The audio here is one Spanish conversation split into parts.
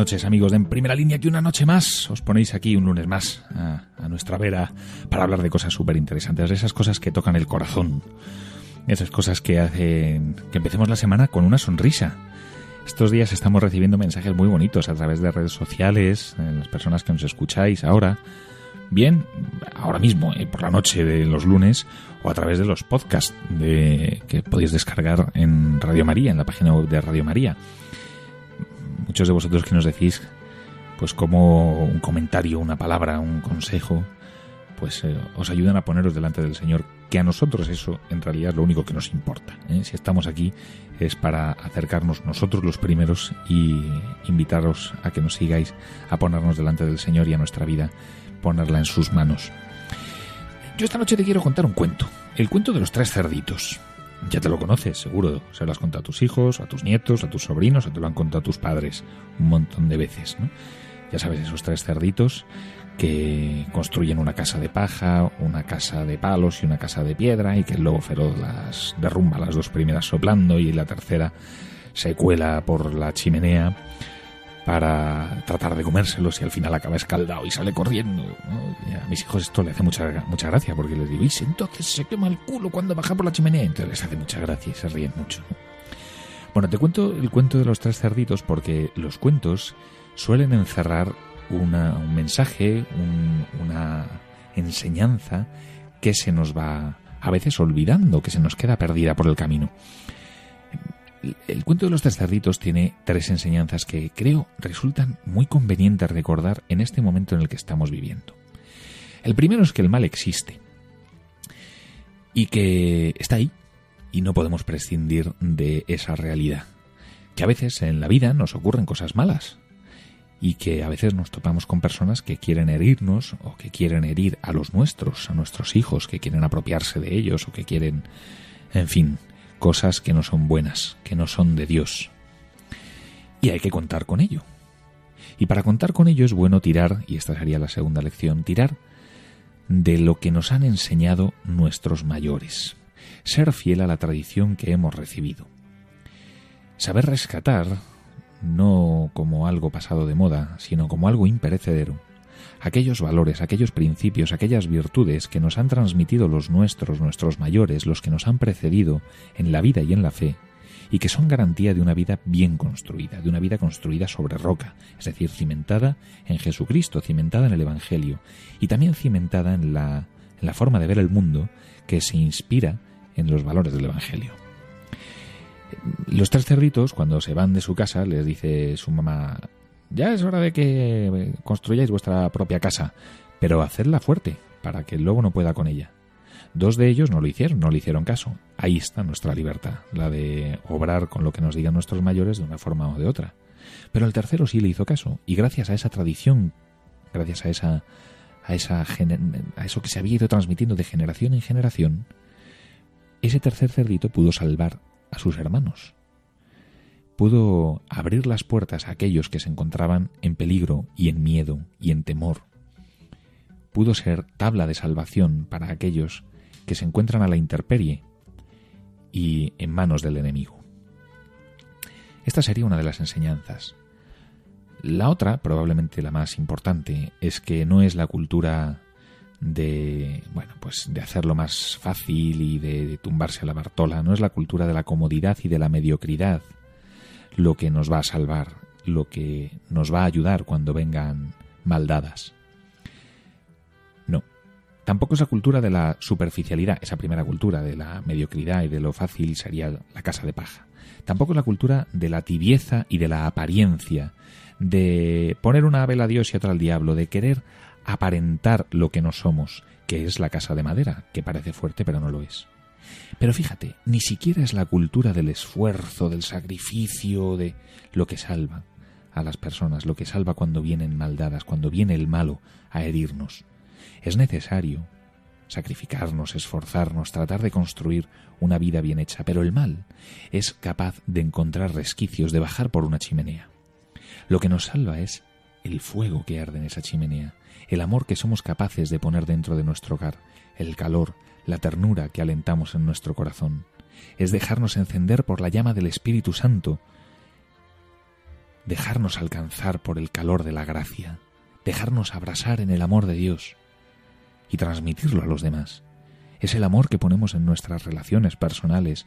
Noches amigos de En Primera Línea que una noche más os ponéis aquí un lunes más a, nuestra vera para hablar de cosas súper interesantes, de esas cosas que tocan el corazón, esas cosas que hacen que empecemos la semana con una sonrisa. Estos días estamos recibiendo mensajes muy bonitos a través de redes sociales, las personas que nos escucháis ahora, bien, ahora mismo, eh, por la noche de los lunes, o a través de los podcasts de, que podéis descargar en Radio María, en la página web de Radio María muchos de vosotros que nos decís, pues como un comentario, una palabra, un consejo, pues eh, os ayudan a poneros delante del Señor, que a nosotros eso en realidad es lo único que nos importa. ¿eh? Si estamos aquí es para acercarnos nosotros los primeros y invitaros a que nos sigáis, a ponernos delante del Señor y a nuestra vida, ponerla en sus manos. Yo esta noche te quiero contar un cuento, el cuento de los tres cerditos. Ya te lo conoces, seguro. Se lo has contado a tus hijos, a tus nietos, a tus sobrinos, o te lo han contado a tus padres un montón de veces, ¿no? Ya sabes, esos tres cerditos que construyen una casa de paja, una casa de palos y una casa de piedra y que el lobo feroz las derrumba las dos primeras soplando y la tercera se cuela por la chimenea para tratar de comérselos y al final acaba escaldado y sale corriendo. a mis hijos esto le hace mucha, mucha gracia porque les digo, entonces se quema el culo cuando baja por la chimenea. Entonces les hace mucha gracia y se ríen mucho. Bueno, te cuento el cuento de los tres cerditos porque los cuentos suelen encerrar un mensaje, una enseñanza que se nos va a veces olvidando, que se nos queda perdida por el camino. El cuento de los tres cerditos tiene tres enseñanzas que creo resultan muy convenientes recordar en este momento en el que estamos viviendo. El primero es que el mal existe y que está ahí y no podemos prescindir de esa realidad. Que a veces en la vida nos ocurren cosas malas y que a veces nos topamos con personas que quieren herirnos o que quieren herir a los nuestros, a nuestros hijos, que quieren apropiarse de ellos o que quieren, en fin, cosas que no son buenas, que no son de Dios. Y hay que contar con ello. Y para contar con ello es bueno tirar, y esta sería la segunda lección, tirar de lo que nos han enseñado nuestros mayores, ser fiel a la tradición que hemos recibido. Saber rescatar, no como algo pasado de moda, sino como algo imperecedero, aquellos valores, aquellos principios, aquellas virtudes que nos han transmitido los nuestros, nuestros mayores, los que nos han precedido en la vida y en la fe, y que son garantía de una vida bien construida, de una vida construida sobre roca, es decir, cimentada en Jesucristo, cimentada en el Evangelio, y también cimentada en la, en la forma de ver el mundo que se inspira en los valores del Evangelio. Los tres cerditos, cuando se van de su casa, les dice su mamá, ya es hora de que construyáis vuestra propia casa, pero hacedla fuerte, para que el lobo no pueda con ella. Dos de ellos no lo hicieron, no le hicieron caso. Ahí está nuestra libertad, la de obrar con lo que nos digan nuestros mayores de una forma o de otra. Pero el tercero sí le hizo caso, y gracias a esa tradición, gracias a esa a esa a eso que se había ido transmitiendo de generación en generación, ese tercer cerdito pudo salvar a sus hermanos pudo abrir las puertas a aquellos que se encontraban en peligro y en miedo y en temor. Pudo ser tabla de salvación para aquellos que se encuentran a la intemperie y en manos del enemigo. Esta sería una de las enseñanzas. La otra, probablemente la más importante, es que no es la cultura de bueno pues de hacerlo más fácil y de, tumbarse a la bartola no es la cultura de la comodidad y de la mediocridad lo que nos va a salvar, lo que nos va a ayudar cuando vengan maldadas. No, tampoco es la cultura de la superficialidad, esa primera cultura de la mediocridad y de lo fácil sería la casa de paja. Tampoco es la cultura de la tibieza y de la apariencia, de poner una vela a Dios y otra al diablo, de querer aparentar lo que no somos, que es la casa de madera, que parece fuerte pero no lo es. Pero fíjate, ni siquiera es la cultura del esfuerzo, del sacrificio, de lo que salva a las personas, lo que salva cuando vienen maldadas, cuando viene el malo a herirnos. Es necesario sacrificarnos, esforzarnos, tratar de construir una vida bien hecha, pero el mal es capaz de encontrar resquicios, de bajar por una chimenea. Lo que nos salva es el fuego que arde en esa chimenea, el amor que somos capaces de poner dentro de nuestro hogar, el calor, la ternura que alentamos en nuestro corazón. Es dejarnos encender por la llama del Espíritu Santo, dejarnos alcanzar por el calor de la gracia, dejarnos abrasar en el amor de Dios y transmitirlo a los demás. Es el amor que ponemos en nuestras relaciones personales,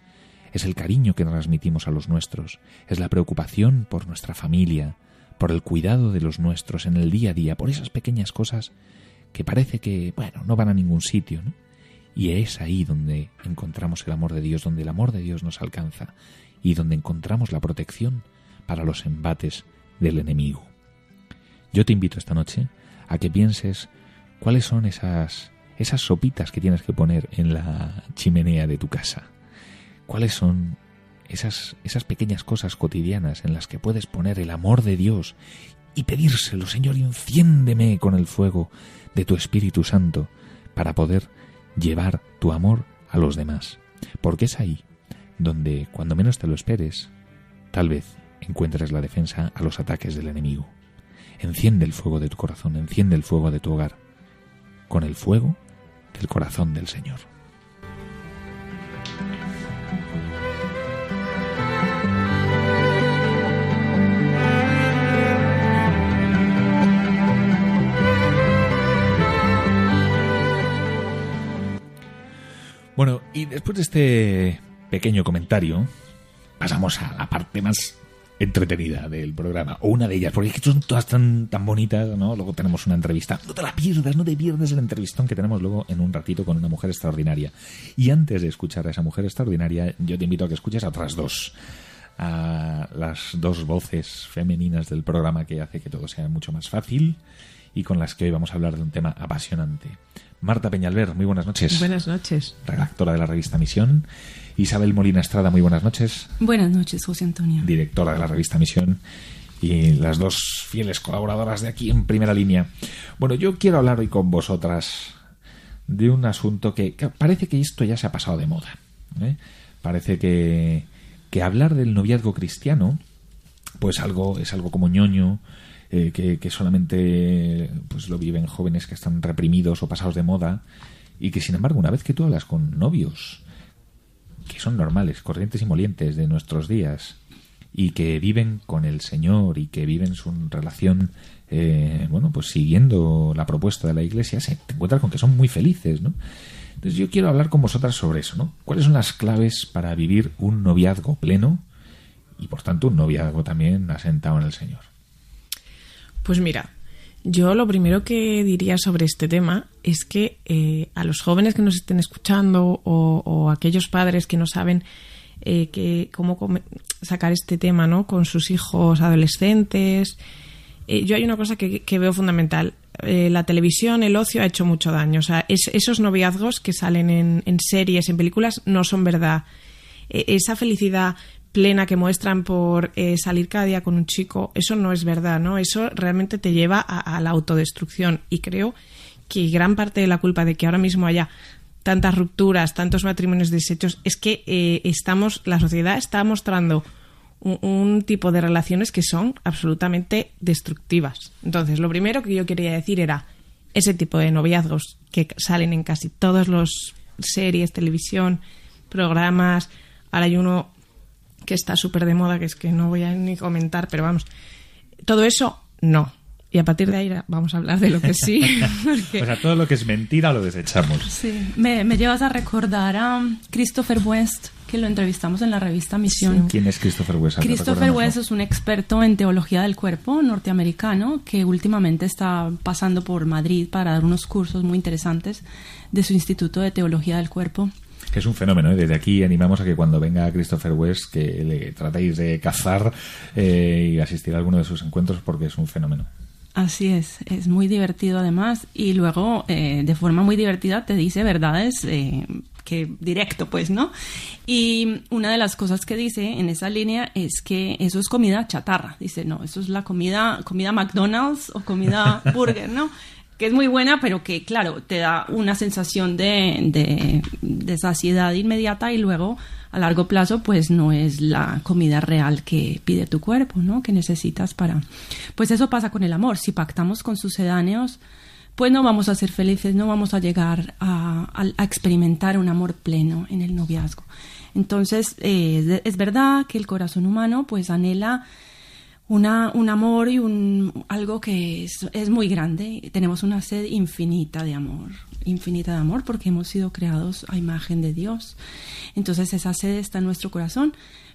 es el cariño que transmitimos a los nuestros, es la preocupación por nuestra familia, por el cuidado de los nuestros en el día a día, por esas pequeñas cosas que parece que, bueno, no van a ningún sitio, ¿no? Y es ahí donde encontramos el amor de Dios, donde el amor de Dios nos alcanza y donde encontramos la protección para los embates del enemigo. Yo te invito esta noche a que pienses cuáles son esas esas sopitas que tienes que poner en la chimenea de tu casa. ¿Cuáles son esas, esas pequeñas cosas cotidianas en las que puedes poner el amor de Dios y pedírselo, Señor, enciéndeme con el fuego de tu Espíritu Santo para poder llevar tu amor a los demás. Porque es ahí donde, cuando menos te lo esperes, tal vez encuentres la defensa a los ataques del enemigo. Enciende el fuego de tu corazón, enciende el fuego de tu hogar, con el fuego del corazón del Señor. Bueno, y después de este pequeño comentario, pasamos a la parte más entretenida del programa, o una de ellas, porque es que son todas tan, tan bonitas, ¿no? Luego tenemos una entrevista, no te la pierdas, no te pierdas el entrevistón que tenemos luego en un ratito con una mujer extraordinaria. Y antes de escuchar a esa mujer extraordinaria, yo te invito a que escuches a otras dos, a las dos voces femeninas del programa que hace que todo sea mucho más fácil y con las que hoy vamos a hablar de un tema apasionante. Marta Peñalver, muy buenas noches. Buenas noches. Redactora de la revista Misión. Isabel Molina Estrada, muy buenas noches. Buenas noches, José Antonio. Directora de la revista Misión. Y las dos fieles colaboradoras de aquí en primera línea. Bueno, yo quiero hablar hoy con vosotras de un asunto que, parece que esto ya se ha pasado de moda. ¿eh? Parece que, que hablar del noviazgo cristiano, pues algo es algo como ñoño, eh, que, solamente pues lo viven jóvenes que están reprimidos o pasados de moda y que sin embargo una vez que tú hablas con novios que son normales, corrientes y molientes de nuestros días y que viven con el Señor y que viven su relación eh, bueno pues siguiendo la propuesta de la Iglesia se te encuentras con que son muy felices ¿no? entonces yo quiero hablar con vosotras sobre eso ¿no? cuáles son las claves para vivir un noviazgo pleno y por tanto un noviazgo también asentado en el Señor pues mira, yo lo primero que diría sobre este tema es que eh, a los jóvenes que nos estén escuchando o, aquellos padres que no saben eh, que, cómo sacar este tema ¿no? con sus hijos adolescentes, eh, yo hay una cosa que, veo fundamental. la televisión, el ocio ha hecho mucho daño. O sea, esos noviazgos que salen en, en, series, en películas, no son verdad. esa felicidad plena que muestran por eh, salir cada día con un chico, eso no es verdad, ¿no? Eso realmente te lleva a, la autodestrucción y creo que gran parte de la culpa de que ahora mismo haya tantas rupturas, tantos matrimonios deshechos, es que eh, estamos, la sociedad está mostrando un, tipo de relaciones que son absolutamente destructivas. Entonces, lo primero que yo quería decir era ese tipo de noviazgos que salen en casi todos los series, televisión, programas. Ahora hay uno que está súper de moda, que es que no voy a ni comentar, pero vamos, todo eso no. Y a partir de ahí vamos a hablar de lo que sí. O sea, todo lo que es mentira lo desechamos. Sí, me, llevas a recordar a Christopher West, que lo entrevistamos en la revista Misión. ¿Quién es Christopher West? Christopher West es un experto en teología del cuerpo norteamericano que últimamente está pasando por Madrid para dar unos cursos muy interesantes de su Instituto de Teología del Cuerpo que es un fenómeno. ¿eh? Desde aquí animamos a que cuando venga Christopher West que le tratéis de cazar eh, y asistir a alguno de sus encuentros porque es un fenómeno. Así es, es muy divertido además y luego eh, de forma muy divertida te dice verdades que directo, pues, ¿no? Y una de las cosas que dice en esa línea es que eso es comida chatarra. Dice, no, eso es la comida, comida McDonald's o comida burger, ¿no? Que es muy buena, pero que, claro, te da una sensación de, de, saciedad inmediata y luego a largo plazo, pues no es la comida real que pide tu cuerpo, ¿no? Que necesitas para. Pues eso pasa con el amor. Si pactamos con sucedáneos, pues no vamos a ser felices, no vamos a llegar a, experimentar un amor pleno en el noviazgo. Entonces, eh, es verdad que el corazón humano, pues anhela una, un amor y un, algo que es, es, muy grande. Tenemos una sed infinita de amor, infinita de amor porque hemos sido creados a imagen de Dios. Entonces esa sed está en nuestro corazón.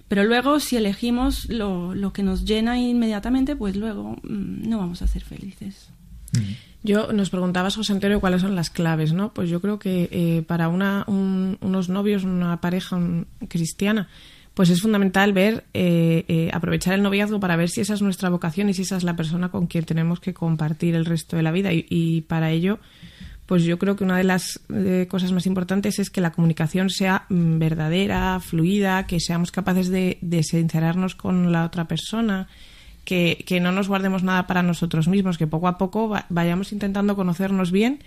Pero luego si elegimos lo, lo que nos llena inmediatamente, pues luego mm, no vamos a ser felices. Yo nos preguntabas, José Antonio, cuáles son las claves, ¿no? Pues yo creo que eh, para una, unos novios, una pareja cristiana, pues es fundamental ver, eh, eh, aprovechar el noviazgo para ver si esa es nuestra vocación y si esa es la persona con quien tenemos que compartir el resto de la vida. Y, para ello, pues yo creo que una de las eh, cosas más importantes es que la comunicación sea mm, verdadera, fluida, que seamos capaces de, de sincerarnos con la otra persona, que, no nos guardemos nada para nosotros mismos, que poco a poco vayamos intentando conocernos bien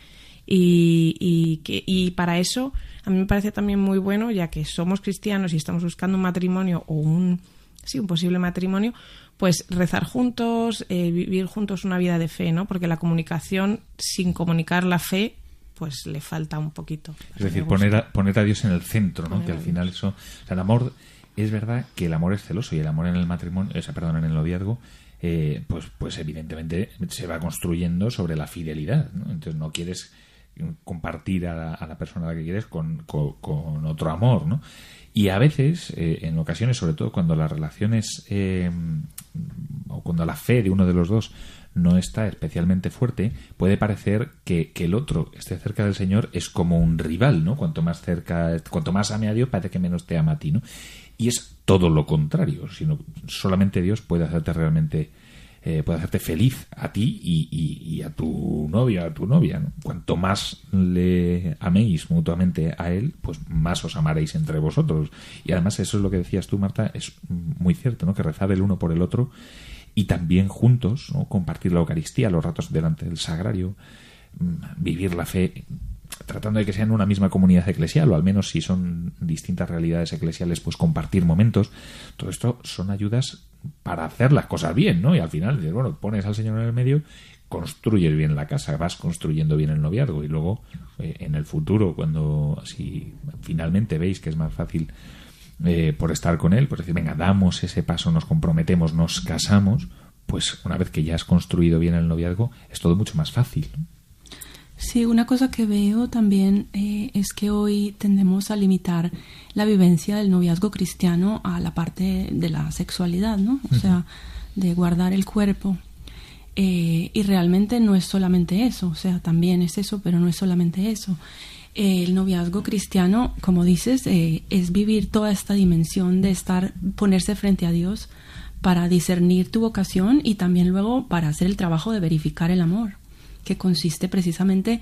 y, y, que, y para eso a mí me parece también muy bueno, ya que somos cristianos y estamos buscando un matrimonio o un, sí, un posible matrimonio, pues rezar juntos, eh, vivir juntos una vida de fe, ¿no? Porque la comunicación sin comunicar la fe pues le falta un poquito. Es decir, poner a, poner a Dios en el centro, ¿no? que al final eso, o sea, el amor es verdad que el amor es celoso y el amor en el matrimonio, o sea, perdón, en el noviazgo eh, pues, pues evidentemente se va construyendo sobre la fidelidad. ¿no? Entonces no quieres compartir a la, persona a la que quieres con, otro amor, ¿no? Y a veces, eh, en ocasiones, sobre todo cuando las relaciones eh, o cuando la fe de uno de los dos no está especialmente fuerte, puede parecer que, el otro esté cerca del Señor es como un rival, ¿no? Cuanto más cerca, cuanto más ame a Dios, parece que menos te ama a ti, ¿no? Y es todo lo contrario, sino solamente Dios puede hacerte realmente eh, puede hacerte feliz a ti y, a tu novia, a tu novia. Cuanto más le améis mutuamente a él, pues más os amaréis entre vosotros. Y además eso es lo que decías tú, Marta, es muy cierto, ¿no? Que rezar el uno por el otro y también juntos, ¿no? Compartir la Eucaristía, los ratos delante del sagrario, mm, vivir la fe tratando de que sean una misma comunidad eclesial, o al menos si son distintas realidades eclesiales, pues compartir momentos. Todo esto son ayudas para hacer las cosas bien, ¿no? Y al final, bueno, pones al Señor en el medio, construyes bien la casa, vas construyendo bien el noviazgo y luego eh, en el futuro, cuando si finalmente veis que es más fácil eh, por estar con él, pues decir, venga, damos ese paso, nos comprometemos, nos casamos, pues una vez que ya has construido bien el noviazgo, es todo mucho más fácil. Sí, una cosa que veo también eh, es que hoy tendemos a limitar la vivencia del noviazgo cristiano a la parte de la sexualidad, ¿no? O sea, de guardar el cuerpo. Eh, y realmente no es solamente eso, o sea, también es eso, pero no es solamente eso. el noviazgo cristiano, como dices, eh, es vivir toda esta dimensión de estar, ponerse frente a Dios para discernir tu vocación y también luego para hacer el trabajo de verificar el amor que consiste precisamente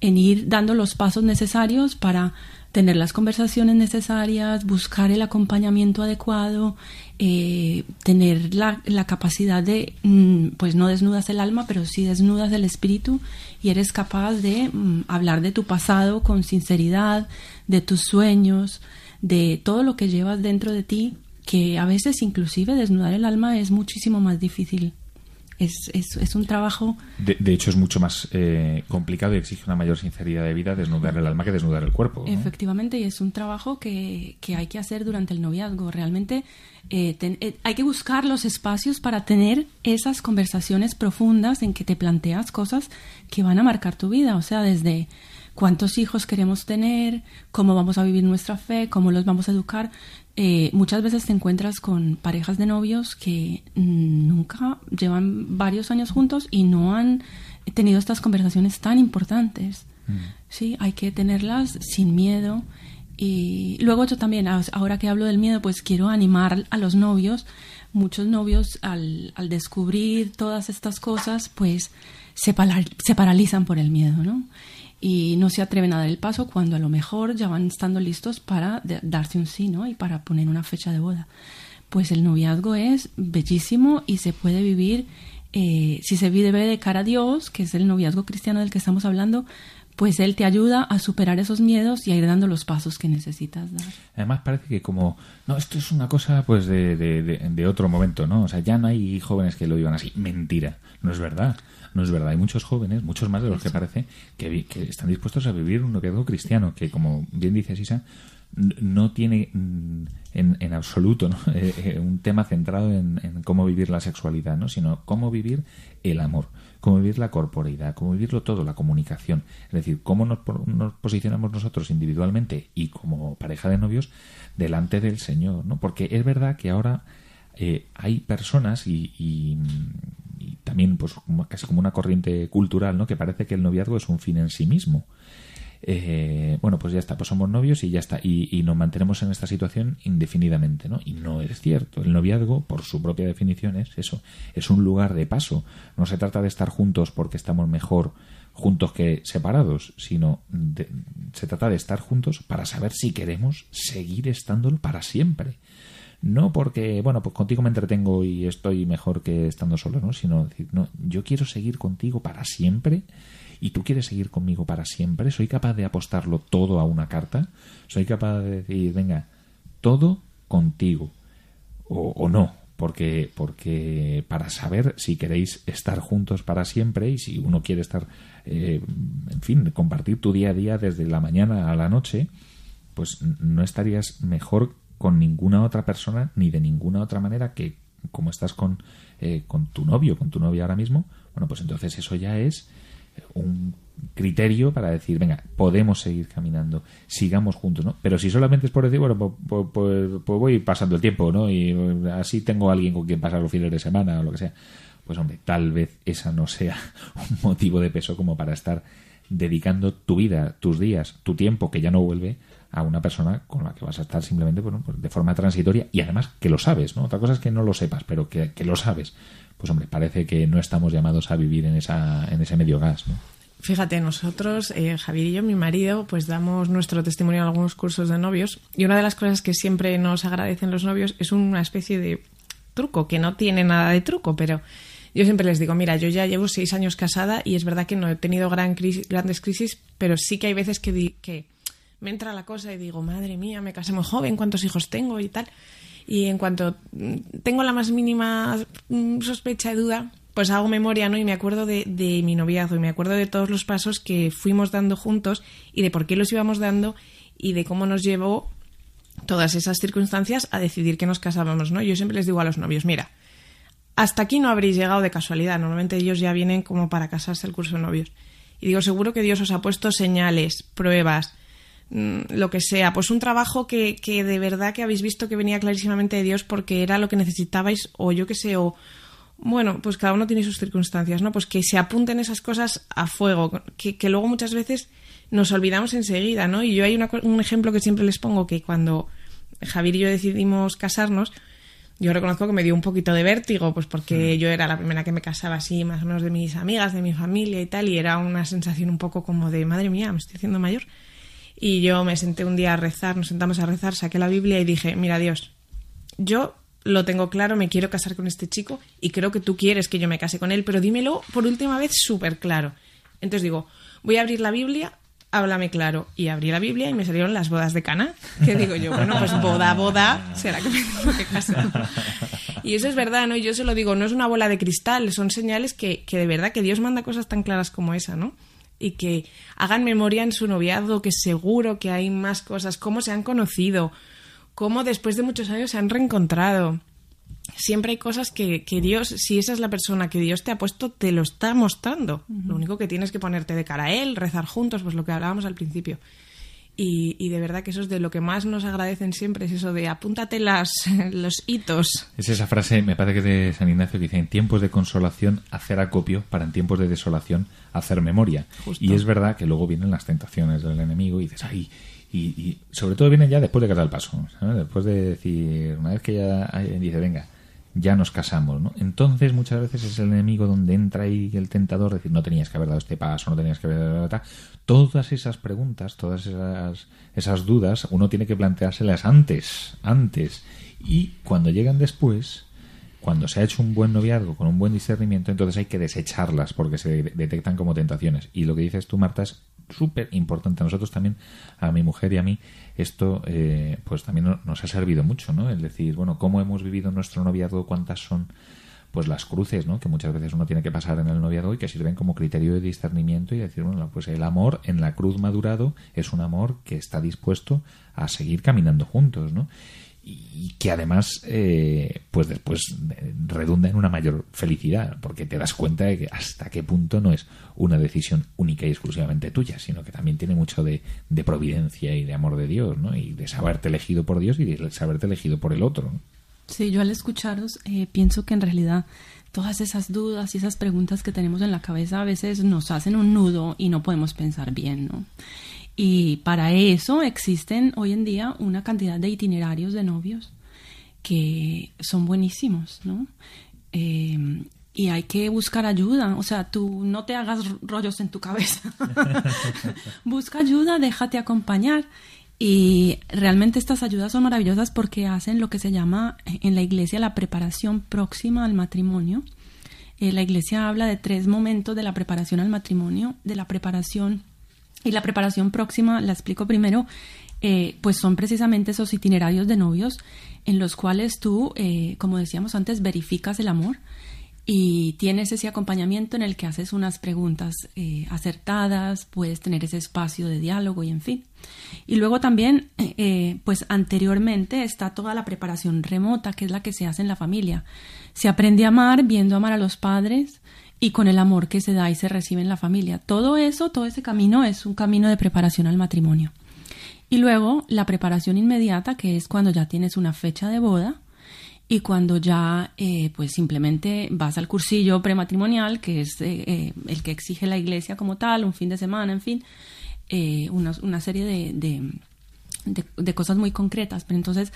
en ir dando los pasos necesarios para tener las conversaciones necesarias, buscar el acompañamiento adecuado, eh, tener la, capacidad de, mm, pues no desnudas el alma, pero sí desnudas el espíritu y eres capaz de mm, hablar de tu pasado con sinceridad, de tus sueños, de todo lo que llevas dentro de ti, que a veces inclusive desnudar el alma es muchísimo más difícil es, es, es un trabajo... De, hecho, es mucho más eh, complicado y exige una mayor sinceridad de vida desnudar el alma que desnudar el cuerpo. Efectivamente, y es un trabajo que, que, hay que hacer durante el noviazgo. Realmente eh, eh, hay que buscar los espacios para tener esas conversaciones profundas en que te planteas cosas que van a marcar tu vida. O sea, desde cuántos hijos queremos tener, cómo vamos a vivir nuestra fe, cómo los vamos a educar. Eh, muchas veces te encuentras con parejas de novios que nunca llevan varios años juntos y no han tenido estas conversaciones tan importantes. Mm. Sí, hay que tenerlas sin miedo. Y luego yo también, ahora que hablo del miedo, pues quiero animar a los novios. Muchos novios al, al descubrir todas estas cosas, pues se, se paralizan por el miedo, ¿no? Y no se atreven a dar el paso cuando a lo mejor ya van estando listos para darse un sí, ¿no? Y para poner una fecha de boda. Pues el noviazgo es bellísimo y se puede vivir, eh, si se vive de cara a Dios, que es el noviazgo cristiano del que estamos hablando, pues Él te ayuda a superar esos miedos y a ir dando los pasos que necesitas dar. Además parece que como, no, esto es una cosa pues de, de, de, otro momento, ¿no? O sea, ya no hay jóvenes que lo vivan así. Mentira, no es verdad. No es verdad. Hay muchos jóvenes, muchos más de los que parece, que, que están dispuestos a vivir un noviazgo cristiano, que como bien dice Sisa, no tiene mm, en, en absoluto ¿no? Eh, eh, un tema centrado en, en, cómo vivir la sexualidad, ¿no? sino cómo vivir el amor cómo vivir la corporeidad, cómo vivirlo todo, la comunicación. Es decir, cómo nos, posicionamos nosotros individualmente y como pareja de novios delante del Señor, ¿no? Porque es verdad que ahora eh, hay personas y, también pues casi como una corriente cultural, ¿no? Que parece que el noviazgo es un fin en sí mismo. Eh, bueno, pues ya está, pues somos novios y ya está, y, nos mantenemos en esta situación indefinidamente, ¿no? Y no es cierto. El noviazgo, por su propia definición, es eso, es un lugar de paso. No se trata de estar juntos porque estamos mejor juntos que separados, sino se trata de estar juntos para saber si queremos seguir estándolo para siempre. No porque, bueno, pues contigo me entretengo y estoy mejor que estando solo, ¿no? Sino decir, no, yo quiero seguir contigo para siempre y tú quieres seguir conmigo para siempre, soy capaz de apostarlo todo a una carta, soy capaz de decir, venga, todo contigo. O, no, porque, porque para saber si queréis estar juntos para siempre y si uno quiere estar, eh, en fin, compartir tu día a día desde la mañana a la noche, pues no estarías mejor con ninguna otra persona ni de ninguna otra manera que como estás con, eh, con tu novio, con tu novia ahora mismo, bueno, pues entonces eso ya es un criterio para decir, venga, podemos seguir caminando, sigamos juntos, ¿no? Pero si solamente es por decir, bueno, pues, pues, voy pasando el tiempo, ¿no? Y así tengo a alguien con quien pasar los fines de semana o lo que sea, pues hombre, tal vez esa no sea un motivo de peso como para estar dedicando tu vida, tus días, tu tiempo, que ya no vuelve, a una persona con la que vas a estar simplemente pues de forma transitoria y además que lo sabes, ¿no? Otra cosa es que no lo sepas, pero que, que lo sabes pues hombre, parece que no estamos llamados a vivir en, esa, en ese medio gas. ¿no? Fíjate, nosotros, eh, Javier y yo, mi marido, pues damos nuestro testimonio en algunos cursos de novios y una de las cosas que siempre nos agradecen los novios es una especie de truco, que no tiene nada de truco, pero yo siempre les digo, mira, yo ya llevo seis años casada y es verdad que no he tenido gran crisis, grandes crisis, pero sí que hay veces que, que me entra la cosa y digo, madre mía, me casé muy joven, cuántos hijos tengo y tal y en cuanto tengo la más mínima mm, sospecha y duda, pues hago memoria, ¿no? Y me acuerdo de, de, mi noviazgo y me acuerdo de todos los pasos que fuimos dando juntos y de por qué los íbamos dando y de cómo nos llevó todas esas circunstancias a decidir que nos casábamos, ¿no? Yo siempre les digo a los novios, mira, hasta aquí no habréis llegado de casualidad, normalmente ellos ya vienen como para casarse el curso de novios. Y digo, seguro que Dios os ha puesto señales, pruebas, Mm, lo que sea, pues un trabajo que, que de verdad que habéis visto que venía clarísimamente de Dios porque era lo que necesitabais o yo que sé, o bueno, pues cada uno tiene sus circunstancias, ¿no? Pues que se apunten esas cosas a fuego, que, que luego muchas veces nos olvidamos enseguida, ¿no? Y yo hay un ejemplo que siempre les pongo que cuando Javier y yo decidimos casarnos, yo reconozco que me dio un poquito de vértigo, pues porque mm. yo era la primera que me casaba así, más o menos de mis amigas, de mi familia y tal, y era una sensación un poco como de, madre mía, me estoy haciendo mayor. Y yo me senté un día a rezar, nos sentamos a rezar, saqué la Biblia y dije, mira Dios, yo lo tengo claro, me quiero casar con este chico y creo que tú quieres que yo me case con él, pero dímelo por última vez súper claro. Entonces digo, voy a abrir la Biblia, háblame claro. Y abrí la Biblia y me salieron las bodas de Cana. Que digo yo, bueno, pues boda, boda, será que me tengo que casar. Y eso es verdad, ¿no? Yo se lo digo, no es una bola de cristal, son señales que, que de verdad que Dios manda cosas tan claras como esa, ¿no? Y que hagan memoria en su noviazgo, que seguro que hay más cosas, cómo se han conocido, cómo después de muchos años se han reencontrado. Siempre hay cosas que, que Dios, si esa es la persona que Dios te ha puesto, te lo está mostrando. Lo único que tienes que ponerte de cara a Él, rezar juntos, pues lo que hablábamos al principio. Y, de verdad que eso es de lo que más nos agradecen siempre, es eso de apúntate las, los hitos. Es esa frase, me parece que de San Ignacio, que dice, en tiempos de consolación hacer acopio, para en tiempos de desolación hacer memoria. Y es verdad que luego vienen las tentaciones del enemigo y dices, ay, y, sobre todo vienen ya después de dar el paso, después de decir, una vez que ya dice, venga, ya nos casamos, ¿no? Entonces muchas veces es el enemigo donde entra ahí el tentador, decir, no tenías que haber dado este paso, no tenías que haber dado... Todas esas preguntas, todas esas, esas dudas, uno tiene que planteárselas antes, antes. Y cuando llegan después, cuando se ha hecho un buen noviazgo con un buen discernimiento, entonces hay que desecharlas porque se detectan como tentaciones. Y lo que dices tú, Marta, es súper importante. A nosotros también, a mi mujer y a mí, esto eh, pues también nos ha servido mucho, ¿no? El decir, bueno, cómo hemos vivido nuestro noviazgo, cuántas son pues las cruces, ¿no? Que muchas veces uno tiene que pasar en el noviazgo y que sirven como criterio de discernimiento y decir, bueno, pues el amor en la cruz madurado es un amor que está dispuesto a seguir caminando juntos, ¿no? Y que además eh, pues después redunda en una mayor felicidad porque te das cuenta de que hasta qué punto no es una decisión única y exclusivamente tuya sino que también tiene mucho de, providencia y de amor de Dios ¿no? y de saberte elegido por Dios y de saberte elegido por el otro sí yo al escucharos eh, pienso que en realidad todas esas dudas y esas preguntas que tenemos en la cabeza a veces nos hacen un nudo y no podemos pensar bien no y para eso existen hoy en día una cantidad de itinerarios de novios que son buenísimos, ¿no? Eh, y hay que buscar ayuda, o sea, tú no te hagas rollos en tu cabeza. Busca ayuda, déjate acompañar. Y realmente estas ayudas son maravillosas porque hacen lo que se llama en la iglesia la preparación próxima al matrimonio. Eh, la iglesia habla de tres momentos de la preparación al matrimonio, de la preparación y la preparación próxima, la explico primero, eh, pues son precisamente esos itinerarios de novios en los cuales tú, eh, como decíamos antes, verificas el amor y tienes ese acompañamiento en el que haces unas preguntas eh, acertadas, puedes tener ese espacio de diálogo y en fin. Y luego también, pues anteriormente está toda la preparación remota, que es la que se hace en la familia. Se aprende a amar viendo amar a los padres, y con el amor que se da y se recibe en la familia. Todo eso, todo ese camino es un camino de preparación al matrimonio. Y luego la preparación inmediata, que es cuando ya tienes una fecha de boda y cuando ya eh, pues simplemente vas al cursillo prematrimonial, que es eh, eh, el que exige la iglesia como tal, un fin de semana, en fin, una, una, serie de, de, de, cosas muy concretas. Pero entonces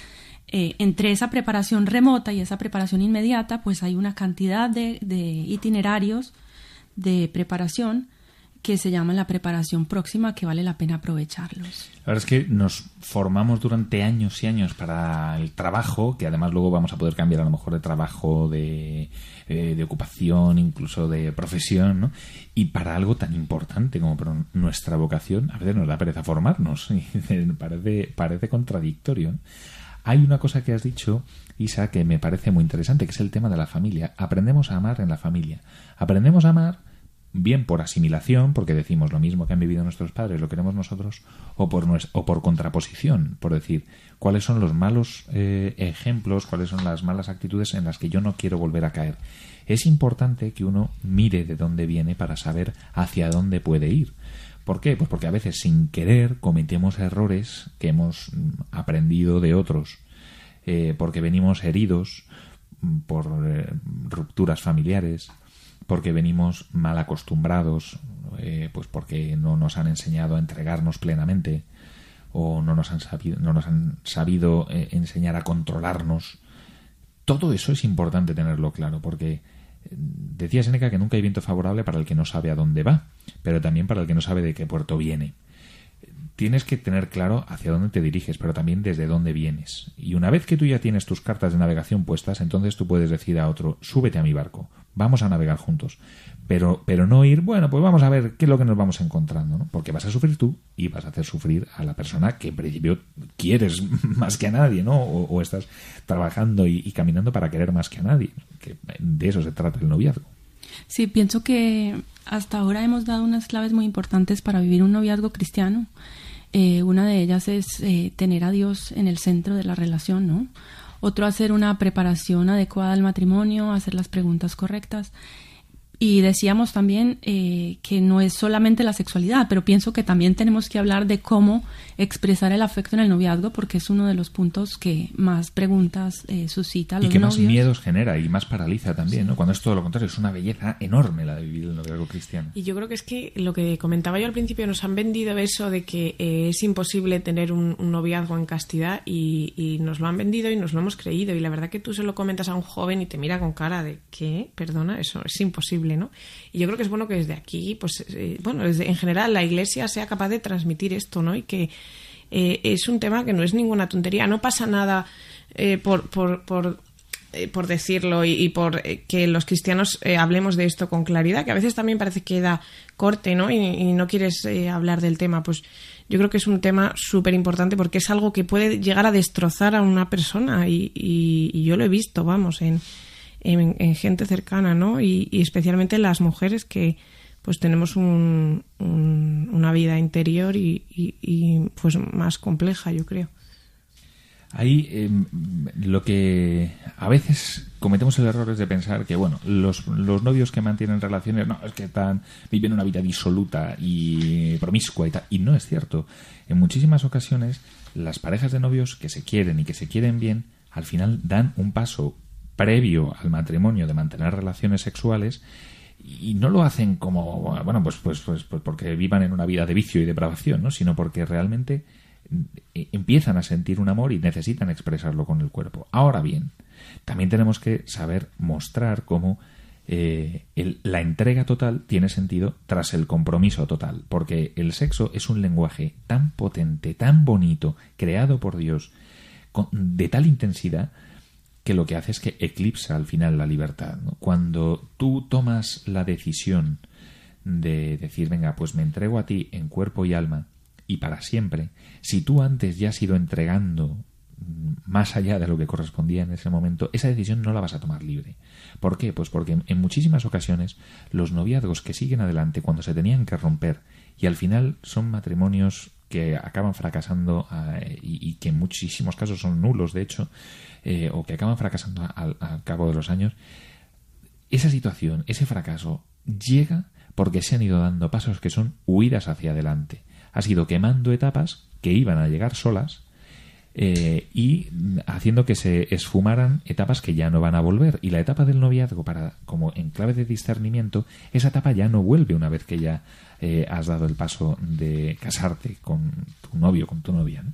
eh, entre esa preparación remota y esa preparación inmediata, pues hay una cantidad de, itinerarios de preparación que se llama la preparación próxima que vale la pena aprovecharlos. La verdad es que nos formamos durante años y años para el trabajo, que además luego vamos a poder cambiar a lo mejor de trabajo, de, eh, de ocupación, incluso de profesión, ¿no? Y para algo tan importante como nuestra vocación, a veces nos da pereza formarnos, y parece, parece contradictorio. Hay una cosa que has dicho, Isa, que me parece muy interesante, que es el tema de la familia. Aprendemos a amar en la familia. Aprendemos a amar bien por asimilación, porque decimos lo mismo que han vivido nuestros padres, lo queremos nosotros, o por, o por contraposición, por decir cuáles son los malos eh, ejemplos, cuáles son las malas actitudes en las que yo no quiero volver a caer. Es importante que uno mire de dónde viene para saber hacia dónde puede ir. ¿Por qué? Pues porque a veces sin querer cometemos errores que hemos mm, aprendido de otros, eh, porque venimos heridos mm, por eh, rupturas familiares, porque venimos mal acostumbrados, eh, pues porque no nos han enseñado a entregarnos plenamente o no nos han sabido, no nos han sabido enseñar a controlarnos. Todo eso es importante tenerlo claro, porque Decía Seneca que nunca hay viento favorable para el que no sabe a dónde va, pero también para el que no sabe de qué puerto viene. Tienes que tener claro hacia dónde te diriges, pero también desde dónde vienes. Y una vez que tú ya tienes tus cartas de navegación puestas, entonces tú puedes decir a otro, súbete a mi barco, vamos a navegar juntos pero, pero no ir, bueno, pues vamos a ver qué es lo que nos vamos encontrando, ¿no? Porque vas a sufrir tú y vas a hacer sufrir a la persona que en principio quieres más que a nadie, ¿no? O, estás trabajando y, caminando para querer más que a nadie, que de eso se trata el noviazgo. Sí, pienso que hasta ahora hemos dado unas claves muy importantes para vivir un noviazgo cristiano. Eh, una de ellas es eh, tener a Dios en el centro de la relación, ¿no? Otro, hacer una preparación adecuada al matrimonio, hacer las preguntas correctas y decíamos también eh, que no es solamente la sexualidad, pero pienso que también tenemos que hablar de cómo expresar el afecto en el noviazgo, porque es uno de los puntos que más preguntas eh, suscita. A los y que más miedos genera y más paraliza también, ¿no? Cuando es todo lo contrario, es una belleza enorme la de vivir el noviazgo cristiano. Y yo creo que es que lo que comentaba yo al principio, nos han vendido eso de que eh, es imposible tener un, noviazgo en castidad y, y, nos lo han vendido y nos lo hemos creído. Y la verdad que tú se lo comentas a un joven y te mira con cara de ¿qué? Perdona, eso es imposible y yo creo que es bueno que desde aquí, pues, eh, bueno, en general la Iglesia sea capaz de transmitir esto, ¿no? Y que eh, es un tema que no es ninguna tontería, no pasa nada eh, por, por, por por decirlo y, por que los cristianos hablemos de esto con claridad, que a veces también parece que da corte, ¿no? Y, no quieres hablar del tema, pues yo creo que es un tema súper importante porque es algo que puede llegar a destrozar a una persona y, y yo lo he visto, vamos, en, en, gente cercana, ¿no? Y, especialmente las mujeres que pues tenemos un, una vida interior y, pues más compleja, yo creo. Ahí em, lo que a veces cometemos el error es de pensar que, bueno, los, los novios que mantienen relaciones, no, es que están, viven una vida disoluta y promiscua y tal. Y no es cierto. En muchísimas ocasiones, las parejas de novios que se quieren y que se quieren bien, al final dan un paso previo al matrimonio de mantener relaciones sexuales y no lo hacen como bueno pues, pues pues pues, porque vivan en una vida de vicio y depravación no sino porque realmente eh, empiezan a sentir un amor y necesitan expresarlo con el cuerpo. Ahora bien también tenemos que saber mostrar cómo eh, la entrega total tiene sentido tras el compromiso total porque el sexo es un lenguaje tan potente tan bonito creado por Dios de tal intensidad que lo que hace es que eclipsa al final la libertad. Cuando tú tomas la decisión de decir, venga, pues me entrego a ti en cuerpo y alma y para siempre, si tú antes ya has ido entregando más allá de lo que correspondía en ese momento, esa decisión no la vas a tomar libre. ¿Por qué? Pues porque en muchísimas ocasiones los noviazgos que siguen adelante cuando se tenían que romper y al final son matrimonios que acaban fracasando eh, y, que en muchísimos casos son nulos, de hecho, eh, o que acaban fracasando al, cabo de los años, esa situación, ese fracaso, llega porque se han ido dando pasos que son huidas hacia adelante. Ha sido quemando etapas que iban a llegar solas eh, y haciendo que se esfumaran etapas que ya no van a volver. Y la etapa del noviazgo, para como en clave de discernimiento, esa etapa ya no vuelve una vez que ya eh, has dado el paso de casarte con tu novio, con tu novia.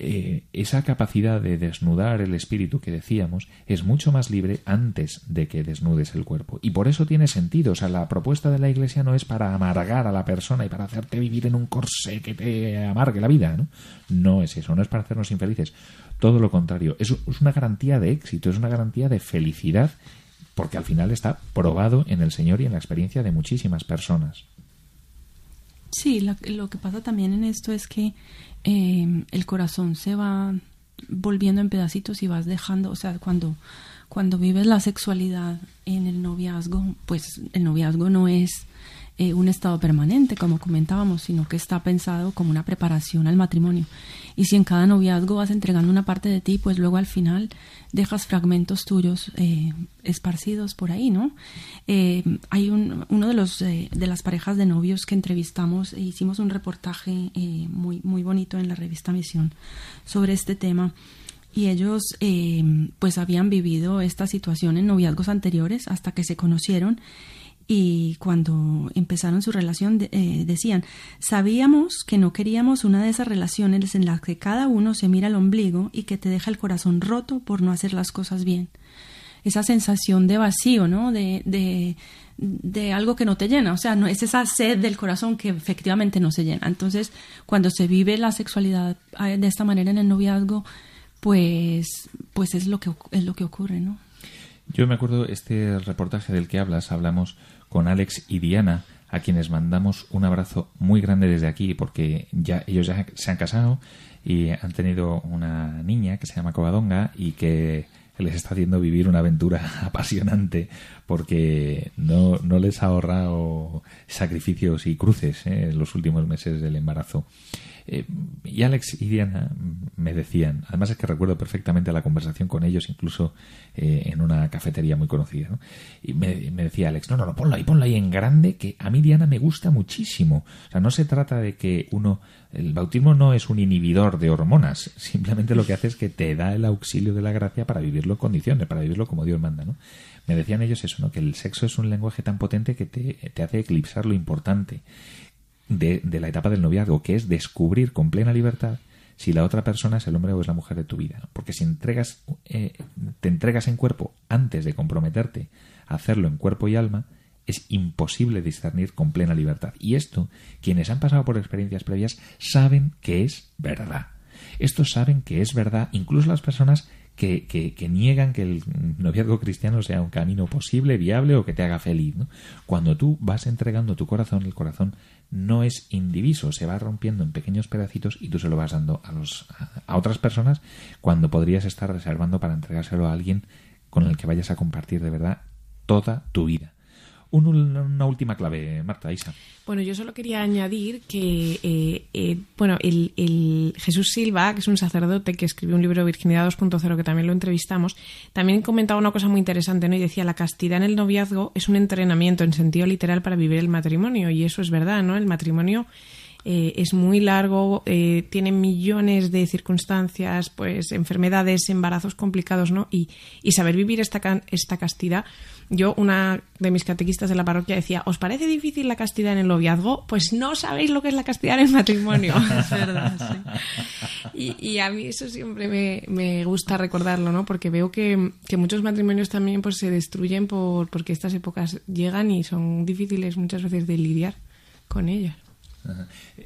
Eh, esa capacidad de desnudar el espíritu que decíamos es mucho más libre antes de que desnudes el cuerpo. Y por eso tiene sentido. O sea, la propuesta de la Iglesia no es para amargar a la persona y para hacerte vivir en un corsé que te amargue la vida. No, no es eso, no es para hacernos infelices. Todo lo contrario, es, es una garantía de éxito, es una garantía de felicidad, porque al final está probado en el Señor y en la experiencia de muchísimas personas. Sí, lo, que pasa también en esto es que eh, el corazón se va volviendo en pedacitos y vas dejando, o sea, cuando, cuando vives la sexualidad en el noviazgo, pues el noviazgo no es eh, un estado permanente, como comentábamos, sino que está pensado como una preparación al matrimonio. Y si en cada noviazgo vas entregando una parte de ti, pues luego al final dejas fragmentos tuyos eh, esparcidos por ahí, ¿no? Eh, hay un, uno de los de las parejas de novios que entrevistamos e hicimos un reportaje muy muy bonito en la revista Misión sobre este tema y ellos pues habían vivido esta situación en noviazgos anteriores hasta que se conocieron y cuando empezaron su relación eh, decían, sabíamos que no queríamos una de esas relaciones en las que cada uno se mira al ombligo y que te deja el corazón roto por no hacer las cosas bien. Esa sensación de vacío, ¿no? De, de, de algo que no te llena, o sea, no es esa sed del corazón que efectivamente no se llena. Entonces, cuando se vive la sexualidad ah, de esta manera en el noviazgo, pues, pues es lo que es lo que ocurre, ¿no? Yo me acuerdo este reportaje del que hablas, hablamos con Alex y Diana, a quienes mandamos un abrazo muy grande desde aquí porque ya ellos ya se han casado y han tenido una niña que se llama Covadonga y que les está haciendo vivir una aventura apasionante porque no, no les ha ahorrado sacrificios y cruces ¿eh? en los últimos meses del embarazo. Eh, y Alex y Diana me decían, además es que recuerdo perfectamente la conversación con ellos, incluso eh, en una cafetería muy conocida, ¿no? y me, decía Alex, no, no, no, ponlo ahí, ponlo ahí en grande, que a mí Diana me gusta muchísimo. O sea, no se trata de que uno, el bautismo no es un inhibidor de hormonas, simplemente lo que hace es que te da el auxilio de la gracia para vivirlo en condiciones, para vivirlo como Dios manda, ¿no? Me decían ellos eso, ¿no? Que el sexo es un lenguaje tan potente que te, te hace eclipsar lo importante de, la etapa del noviazgo, que es descubrir con plena libertad si la otra persona es el hombre o es la mujer de tu vida. Porque si entregas, eh, te entregas en cuerpo antes de comprometerte a hacerlo en cuerpo y alma, es imposible discernir con plena libertad. Y esto, quienes han pasado por experiencias previas saben que es verdad. Estos saben que es verdad, incluso las personas que, que, niegan que el noviazgo cristiano sea un camino posible, viable o que te haga feliz. Cuando tú vas entregando tu corazón, el corazón no es indiviso, se va rompiendo en pequeños pedacitos y tú se lo vas dando a, los, a, otras personas cuando podrías estar reservando para entregárselo a alguien con el que vayas a compartir de verdad toda tu vida una última clave, Marta, Isa. Bueno, yo solo quería añadir que, eh, eh, bueno, el, Jesús Silva, que es un sacerdote que escribió un libro Virginidad 2.0, que también lo entrevistamos, también comentaba una cosa muy interesante, ¿no? Y decía, la castidad en el noviazgo es un entrenamiento en sentido literal para vivir el matrimonio, y eso es verdad, ¿no? El matrimonio eh, es muy largo, tiene millones de circunstancias, pues enfermedades, embarazos complicados, ¿no? Y, y saber vivir esta, esta castidad yo, una de mis catequistas de la parroquia decía, ¿os parece difícil la castidad en el noviazgo? Pues no sabéis lo que es la castidad en el matrimonio. es verdad, sí. y, a mí eso siempre me, gusta recordarlo, ¿no? Porque veo que, muchos matrimonios también pues, se destruyen por, porque estas épocas llegan y son difíciles muchas veces de lidiar con ellas.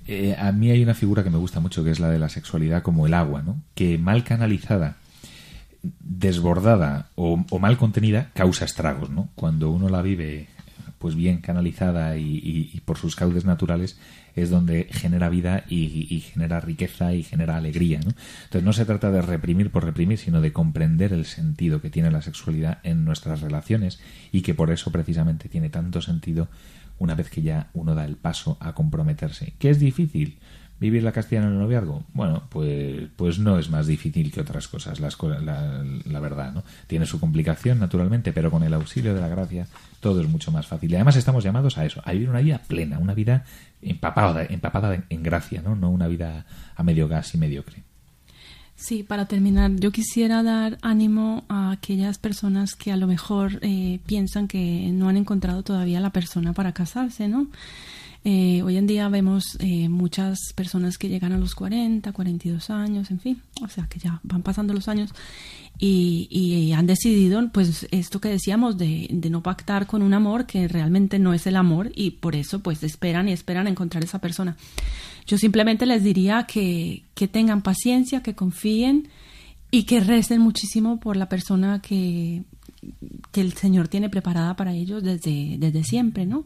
Eh, a mí hay una figura que me gusta mucho, que es la de la sexualidad como el agua, ¿no? Que mal canalizada desbordada o, mal contenida causa estragos, ¿no? Cuando uno la vive pues bien canalizada y, por sus caudes naturales es donde genera vida y, genera riqueza y genera alegría. ¿no? Entonces no se trata de reprimir por reprimir, sino de comprender el sentido que tiene la sexualidad en nuestras relaciones y que por eso precisamente tiene tanto sentido una vez que ya uno da el paso a comprometerse. ¿Qué es difícil? ¿Vivir la castellana en el noviazgo? Bueno, pues, pues no es más difícil que otras cosas, las, la, la, verdad, ¿no? Tiene su complicación, naturalmente, pero con el auxilio de la gracia todo es mucho más fácil. Y además estamos llamados a eso, a vivir una vida plena, una vida empapada, empapada en gracia, ¿no? No una vida a medio gas y mediocre. Sí, para terminar, yo quisiera dar ánimo a aquellas personas que a lo mejor eh, piensan que no han encontrado todavía la persona para casarse, ¿no? Eh, hoy en día vemos eh, muchas personas que llegan a los 40, 42 años, en fin, o sea que ya van pasando los años y, han decidido, pues esto que decíamos, de, no pactar con un amor que realmente no es el amor y por eso pues esperan y esperan encontrar esa persona. Yo simplemente les diría que, que tengan paciencia, que confíen y que recen muchísimo por la persona que, que el Señor tiene preparada para ellos desde, desde siempre, ¿no?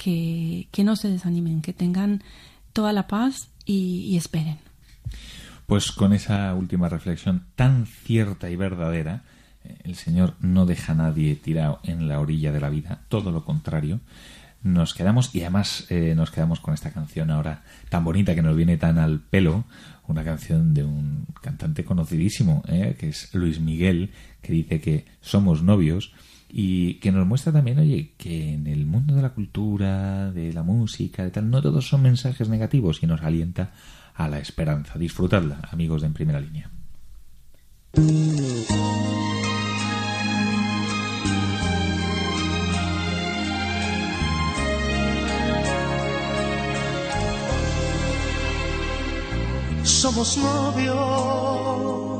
Que, no se desanimen, que tengan toda la paz y, esperen. Pues con esa última reflexión tan cierta y verdadera, eh, el Señor no deja a nadie tirado en la orilla de la vida, todo lo contrario. Nos quedamos, y además eh, nos quedamos con esta canción ahora tan bonita que nos viene tan al pelo, una canción de un cantante conocidísimo, eh, que es Luis Miguel, que dice que somos novios y que nos muestra también, oye, que en el mundo de la cultura, de la música, de tal, no todos son mensajes negativos y nos alienta a la esperanza. Disfrutadla, amigos de En Primera Línea. Somos novios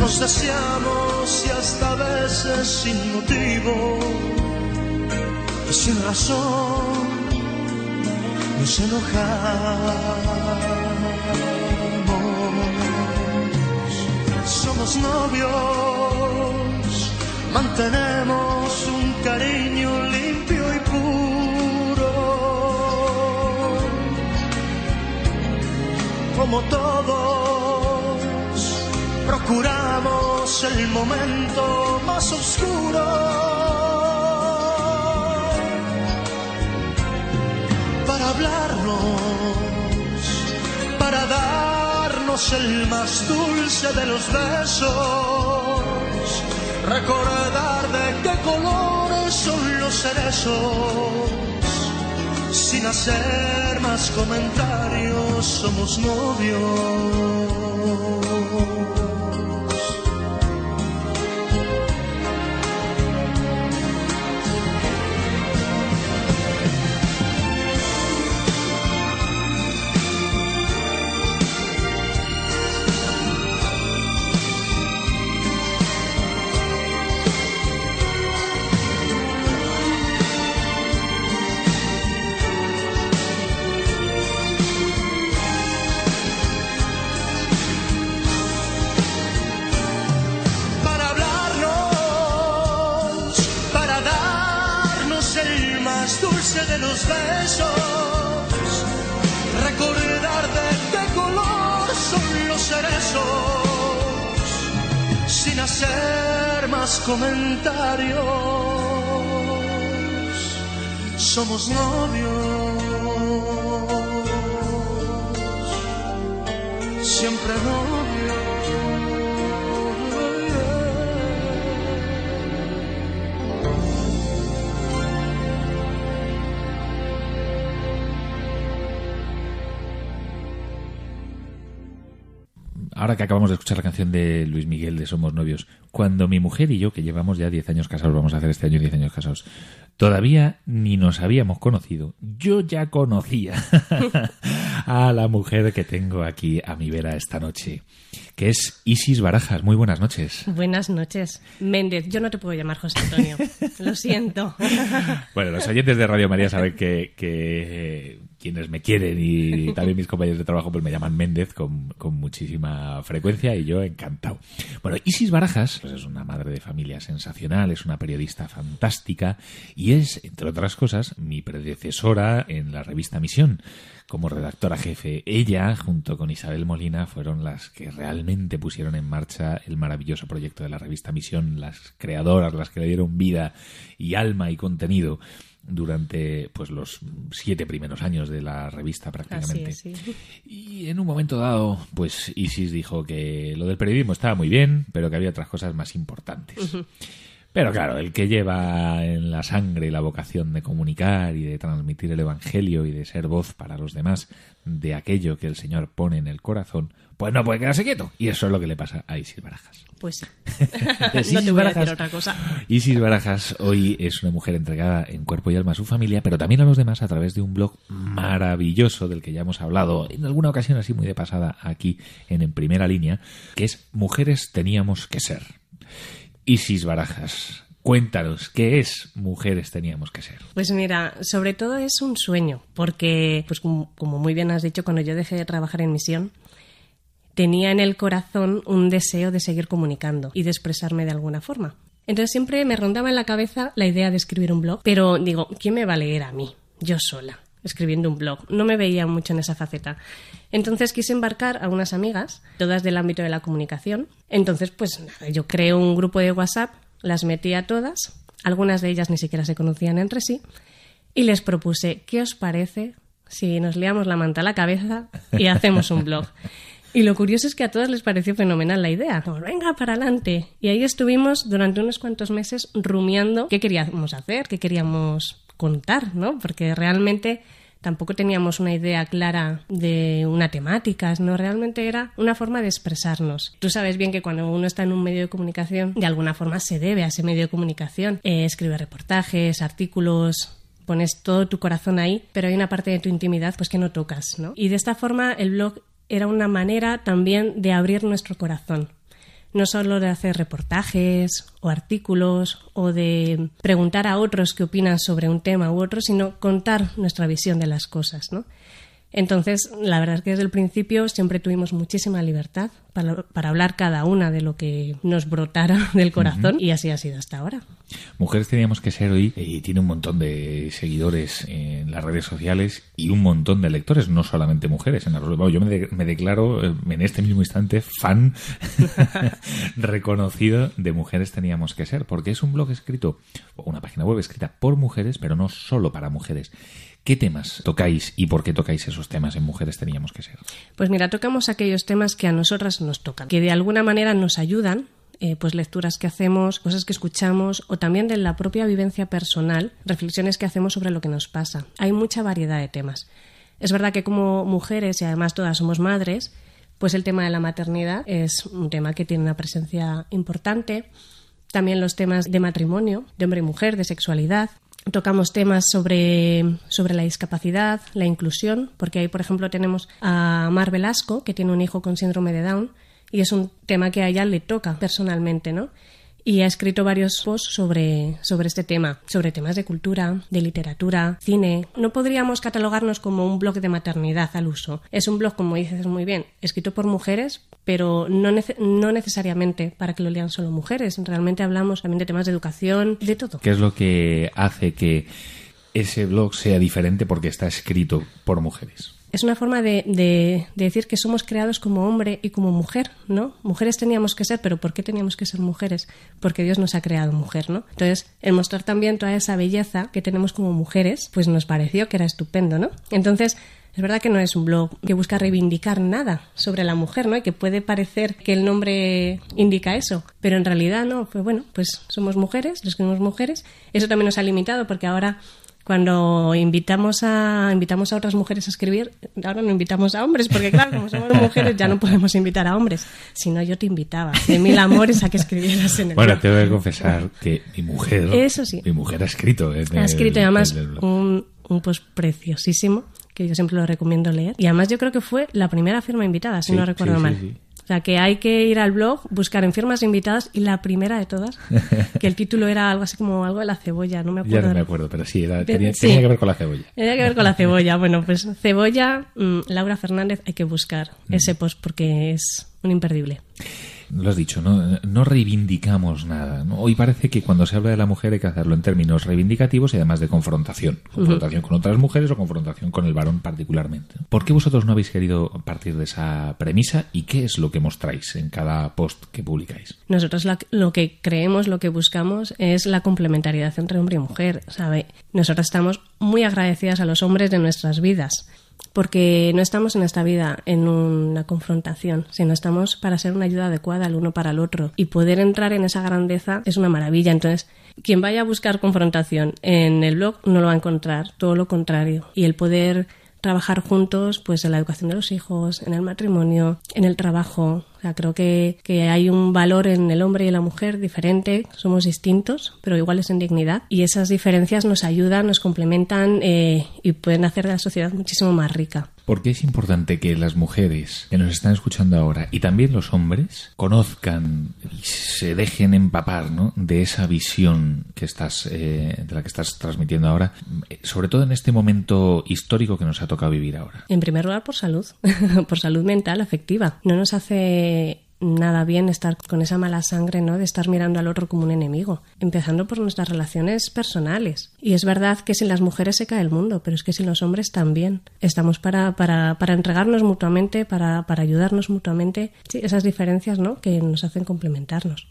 nos deseamos y hasta a veces sin motivo y sin razón nos enojamos. Somos novios, mantenemos un cariño limpio y puro. Como todos, procuramos el momento más oscuro. Para hablarnos, para darnos el más dulce de los besos, recordar de qué colores son los cerezos sin hacer más comentarios, somos novios. Hacer más comentarios, somos novios, siempre Ahora que acabamos de escuchar la canción de Luis Miguel de Somos Novios, cuando mi mujer y yo, que llevamos ya 10 años casados, vamos a hacer este año 10 años casados, todavía ni nos habíamos conocido, yo ya conocía a la mujer que tengo aquí a mi vera esta noche, que es Isis Barajas. Muy buenas noches. Buenas noches. Méndez, yo no te puedo llamar José Antonio. Lo siento. Bueno, los oyentes de Radio María saben que, que, quienes me quieren y también mis compañeros de trabajo pues me llaman Méndez con, con muchísima frecuencia y yo encantado. Bueno, Isis Barajas pues es una madre de familia sensacional, es una periodista fantástica y es, entre otras cosas, mi predecesora en la revista Misión como redactora jefe. Ella, junto con Isabel Molina, fueron las que realmente pusieron en marcha el maravilloso proyecto de la revista Misión, las creadoras, las que le dieron vida y alma y contenido durante pues los siete primeros años de la revista prácticamente. Así es, sí. Y en un momento dado, pues Isis dijo que lo del periodismo estaba muy bien, pero que había otras cosas más importantes. Pero claro, el que lleva en la sangre la vocación de comunicar y de transmitir el Evangelio y de ser voz para los demás de aquello que el Señor pone en el corazón, pues no puede quedarse quieto. Y eso es lo que le pasa a Isis Barajas. Pues sí. No te voy a decir Barajas- otra cosa. Isis Barajas hoy es una mujer entregada en cuerpo y alma a su familia, pero también a los demás a través de un blog maravilloso del que ya hemos hablado en alguna ocasión así muy de pasada aquí en En Primera Línea, que es Mujeres teníamos que ser. Isis Barajas, cuéntanos, ¿qué es Mujeres teníamos que ser? Pues mira, sobre todo es un sueño, porque, pues como, como muy bien has dicho, cuando yo dejé de trabajar en misión, tenía en el corazón un deseo de seguir comunicando y de expresarme de alguna forma. Entonces siempre me rondaba en la cabeza la idea de escribir un blog, pero digo, ¿quién me va a leer a mí? Yo sola, escribiendo un blog. No me veía mucho en esa faceta. Entonces quise embarcar a unas amigas, todas del ámbito de la comunicación. Entonces, pues nada, yo creé un grupo de WhatsApp, las metí a todas, algunas de ellas ni siquiera se conocían entre sí, y les propuse, ¿qué os parece si nos liamos la manta a la cabeza y hacemos un blog? Y lo curioso es que a todas les pareció fenomenal la idea. Como, venga, para adelante. Y ahí estuvimos durante unos cuantos meses rumiando qué queríamos hacer, qué queríamos contar, ¿no? Porque realmente tampoco teníamos una idea clara de una temática, ¿no? Realmente era una forma de expresarnos. Tú sabes bien que cuando uno está en un medio de comunicación, de alguna forma se debe a ese medio de comunicación. Eh, escribe reportajes, artículos, pones todo tu corazón ahí, pero hay una parte de tu intimidad pues que no tocas, ¿no? Y de esta forma el blog era una manera también de abrir nuestro corazón. No solo de hacer reportajes o artículos o de preguntar a otros qué opinan sobre un tema u otro, sino contar nuestra visión de las cosas, ¿no? Entonces, la verdad es que desde el principio siempre tuvimos muchísima libertad para, para hablar cada una de lo que nos brotara del corazón y así ha sido hasta ahora. Mujeres teníamos que ser hoy y tiene un montón de seguidores en las redes sociales y un montón de lectores, no solamente mujeres. En la, bueno, yo me, de- me declaro eh, en este mismo instante fan reconocido de Mujeres teníamos que ser, porque es un blog escrito, una página web escrita por mujeres, pero no solo para mujeres. ¿Qué temas tocáis y por qué tocáis esos temas en Mujeres teníamos que ser? Pues mira, tocamos aquellos temas que a nosotras nos tocan, que de alguna manera nos ayudan, eh, pues lecturas que hacemos, cosas que escuchamos o también de la propia vivencia personal, reflexiones que hacemos sobre lo que nos pasa. Hay mucha variedad de temas. Es verdad que como mujeres y además todas somos madres, pues el tema de la maternidad es un tema que tiene una presencia importante. También los temas de matrimonio, de hombre y mujer, de sexualidad. Tocamos temas sobre, sobre la discapacidad, la inclusión, porque ahí, por ejemplo, tenemos a Mar Velasco, que tiene un hijo con síndrome de Down, y es un tema que a ella le toca personalmente, ¿no? Y ha escrito varios posts sobre, sobre este tema, sobre temas de cultura, de literatura, cine. No podríamos catalogarnos como un blog de maternidad al uso. Es un blog, como dices muy bien, escrito por mujeres, pero no, no necesariamente para que lo lean solo mujeres. Realmente hablamos también de temas de educación, de todo. ¿Qué es lo que hace que ese blog sea diferente porque está escrito por mujeres? Es una forma de, de- de decir que somos creados como hombre y como mujer, ¿no? Mujeres teníamos que ser, pero ¿por qué teníamos que ser mujeres? Porque Dios nos ha creado mujer, ¿no? Entonces, el mostrar también toda esa belleza que tenemos como mujeres, pues nos pareció que era estupendo, ¿no? Entonces, es verdad que no es un blog que busca reivindicar nada sobre la mujer, ¿no? Y que puede parecer que el nombre indica eso, pero en realidad no. Pues bueno, pues somos mujeres, los que somos mujeres. Eso también nos ha limitado porque ahora cuando invitamos a invitamos a otras mujeres a escribir, ahora no invitamos a hombres, porque claro, como somos mujeres ya no podemos invitar a hombres. Si no, yo te invitaba de mil amores a que escribieras en el Bueno, tengo que confesar que mi mujer, Eso sí. mi mujer ha escrito. en Ha el- escrito y además el un, un post preciosísimo que yo siempre lo recomiendo leer. Y además yo creo que fue la primera firma invitada, si Sí, no recuerdo sí, mal. sí. O sea, que hay que ir al blog, buscar en firmas invitadas y la primera de todas, que el título era algo así como algo de la cebolla, no me Ya acuerdo. no me acuerdo, pero sí, era- Pero- tenía, sí. tenía que ver con la cebolla. Tenía que ver con la cebolla. Bueno, pues cebolla, mm, Laura Fernández, hay que buscar Mm. ese post porque es un imperdible. Lo has dicho, no, no reivindicamos nada. ¿no? Hoy parece que cuando se habla de la mujer hay que hacerlo en términos reivindicativos y además de confrontación. Confrontación con otras mujeres o confrontación con el varón particularmente. ¿Por qué vosotros no habéis querido partir de esa premisa y qué es lo que mostráis en cada post que publicáis? Nosotros la- lo que creemos, lo que buscamos es la complementariedad entre hombre y mujer. ¿sabe? Nosotros estamos muy agradecidas a los hombres de nuestras vidas, porque no estamos en esta vida en una confrontación, sino estamos para ser una ayuda adecuada el uno para el otro. Y poder entrar en esa grandeza es una maravilla. Entonces, quien vaya a buscar confrontación en el blog no lo va a encontrar, todo lo contrario. Y el poder trabajar juntos pues en la educación de los hijos, en el matrimonio, en el trabajo. O sea, creo que, que hay un valor en el hombre y la mujer diferente, somos distintos, pero iguales en dignidad. Y esas diferencias nos ayudan, nos complementan eh, y pueden hacer de la sociedad muchísimo más rica. ¿Por qué es importante que las mujeres que nos están escuchando ahora y también los hombres conozcan y se dejen empapar ¿no? de esa visión que estás, eh, de la que estás transmitiendo ahora, eh, sobre todo en este momento histórico que nos ha tocado vivir ahora? En primer lugar, por salud, por salud mental, afectiva. No nos hace nada bien estar con esa mala sangre, ¿no? De estar mirando al otro como un enemigo, empezando por nuestras relaciones personales. Y es verdad que sin las mujeres se cae el mundo, pero es que sin los hombres también. Estamos para, para, para entregarnos mutuamente, para, para ayudarnos mutuamente. Sí, esas diferencias, ¿no? Que nos hacen complementarnos.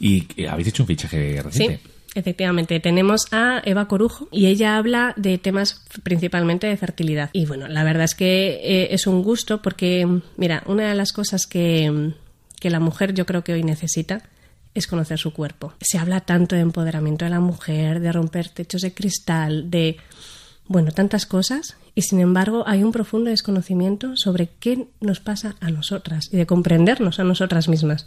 Y eh, habéis hecho un fichaje reciente. Sí. Efectivamente, tenemos a Eva Corujo y ella habla de temas principalmente de fertilidad. Y bueno, la verdad es que eh, es un gusto porque, mira, una de las cosas que, que la mujer yo creo que hoy necesita es conocer su cuerpo. Se habla tanto de empoderamiento de la mujer, de romper techos de cristal, de, bueno, tantas cosas. y sin embargo hay un profundo desconocimiento sobre qué nos pasa a nosotras y de comprendernos a nosotras mismas.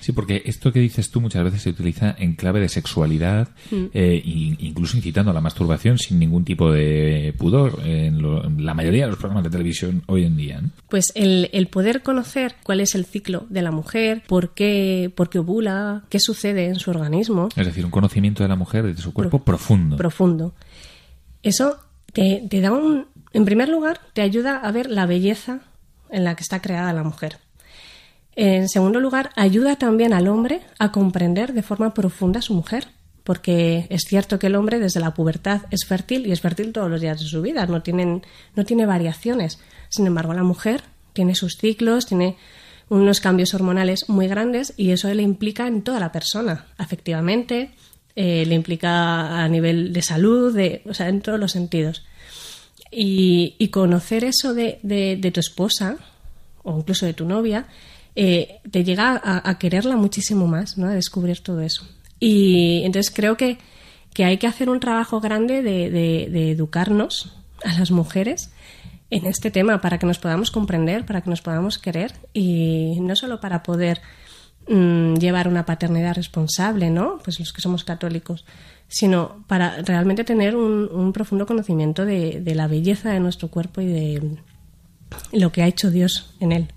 Sí, porque esto que dices tú muchas veces se utiliza en clave de sexualidad, Mm. eh, e incluso incitando a la masturbación sin ningún tipo de pudor en, lo- en la mayoría de los programas de televisión hoy en día. ¿no? Pues el, el poder conocer cuál es el ciclo de la mujer, por qué, por qué ovula, qué sucede en su organismo, Es decir, un conocimiento de la mujer de su cuerpo profundo. profundo. Eso te, te da un... En primer lugar, te ayuda a ver la belleza en la que está creada la mujer. En segundo lugar, ayuda también al hombre a comprender de forma profunda a su mujer. Porque es cierto que el hombre desde la pubertad es fértil y es fértil todos los días de su vida, no, no tiene variaciones. Sin embargo, la mujer tiene sus ciclos, tiene unos cambios hormonales muy grandes y eso le implica en toda la persona, afectivamente, eh, le implica a nivel de salud, de, en todos los sentidos. Y, conocer eso de- de tu esposa o incluso de tu novia eh, te llega a, quererla muchísimo más, ¿no? A descubrir todo eso. Y entonces creo que, que hay que hacer un trabajo grande de, de- de educarnos a las mujeres en este tema para que nos podamos comprender, para que nos podamos querer y no solo para poder mm, llevar una paternidad responsable, ¿no? Pues los que somos católicos, sino para realmente tener un, un profundo conocimiento de, de la belleza de nuestro cuerpo y de lo que ha hecho Dios en él.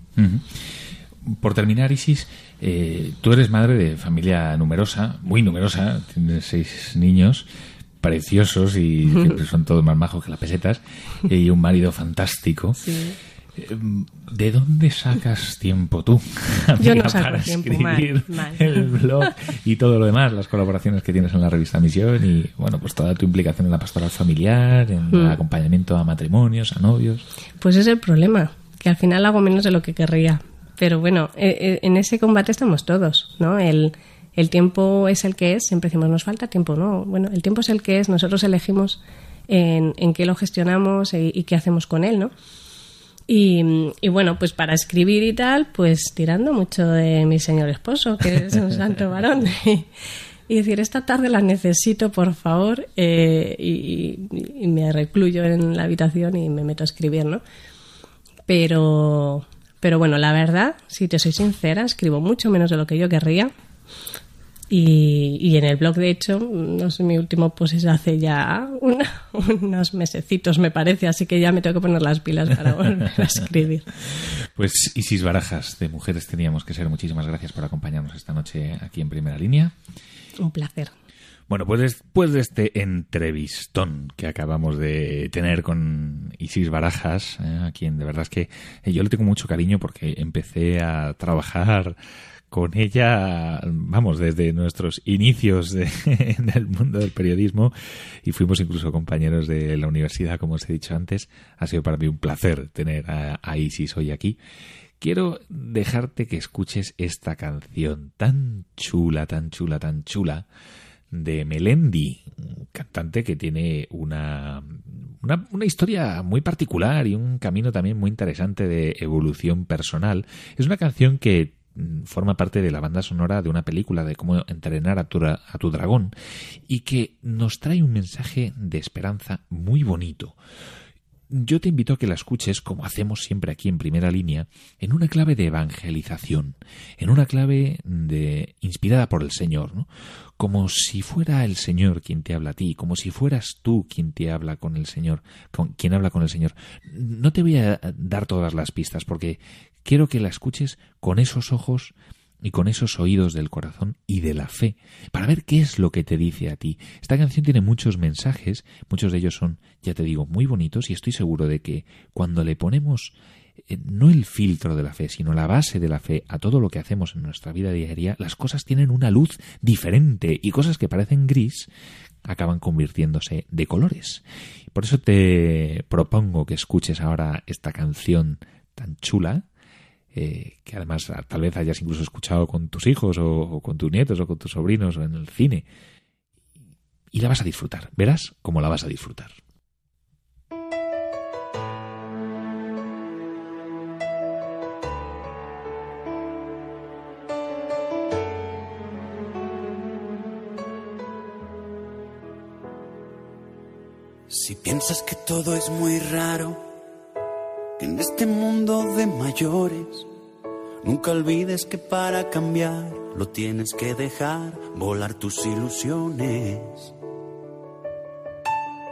Por terminar, Isis, eh, tú eres madre de familia numerosa, muy numerosa, tienes seis niños preciosos y siempre son todos más majos que las pesetas, y un marido fantástico. Eh, ¿De dónde sacas tiempo tú Yo no saco para tiempo, escribir mal, mal. el blog y todo lo demás, las colaboraciones que tienes en la revista Misión y bueno, pues toda tu implicación en la pastoral familiar, en el Mm. acompañamiento a matrimonios, a novios? Pues es el problema, que al final hago menos de lo que querría. Pero bueno, eh, eh, en ese combate estamos todos, ¿no? El, el tiempo es el que es, siempre decimos, nos falta tiempo, ¿no? Bueno, el tiempo es el que es, nosotros elegimos en, en qué lo gestionamos y, y qué hacemos con él, ¿no? Y, y bueno, pues para escribir y tal, pues tirando mucho de mi señor esposo, que es un santo varón. Y decir, esta tarde la necesito, por favor, eh, y, y- y me recluyo en la habitación y me meto a escribir, ¿no? Pero, pero bueno, la verdad, si te soy sincera, escribo mucho menos de lo que yo querría. Y, y en el blog, de hecho, no sé, mi último post es hace ya una- unos mesecitos, me parece, así que ya me tengo que poner las pilas para volver a escribir. Pues Isis Barajas, de Mujeres Teníamos que Ser, muchísimas gracias por acompañarnos esta noche aquí en Primera Línea. Un placer. Bueno, pues después de este entrevistón que acabamos de tener con Isis Barajas, eh, a quien de verdad es que eh, yo le tengo mucho cariño porque empecé a trabajar con ella, vamos, desde nuestros inicios de- en el mundo del periodismo y fuimos incluso compañeros de la universidad, como os he dicho antes. Ha sido para mí un placer tener a, a Isis hoy aquí. Quiero dejarte que escuches esta canción tan chula, tan chula, tan chula de Melendi, cantante que tiene una, una, una historia muy particular y un camino también muy interesante de evolución personal. Es una canción que mm, forma parte de la banda sonora de una película de cómo entrenar a tu, a tu dragón y que nos trae un mensaje de esperanza muy bonito. Yo te invito a que la escuches, como hacemos siempre aquí en primera línea, en una clave de evangelización, en una clave de inspirada por el Señor, ¿no? Como si fuera el Señor quien te habla a ti, como si fueras tú quien te habla con el Señor, con quien habla con el Señor. No te voy a dar todas las pistas porque quiero que la escuches con esos ojos y con esos oídos del corazón y de la fe, para ver qué es lo que te dice a ti. Esta canción tiene muchos mensajes, muchos de ellos son, ya te digo, muy bonitos y estoy seguro de que cuando le ponemos eh, no el filtro de la fe, sino la base de la fe a todo lo que hacemos en nuestra vida diaria, las cosas tienen una luz diferente y cosas que parecen gris acaban convirtiéndose de colores. Por eso te propongo que escuches ahora esta canción tan chula, eh, que además ah, tal vez hayas incluso escuchado con tus hijos o, o con tus nietos o con tus sobrinos o en el cine. Y la vas a disfrutar, verás cómo la vas a disfrutar. Si piensas que todo es muy raro, en este mundo de mayores, nunca olvides que para cambiar lo tienes que dejar volar tus ilusiones.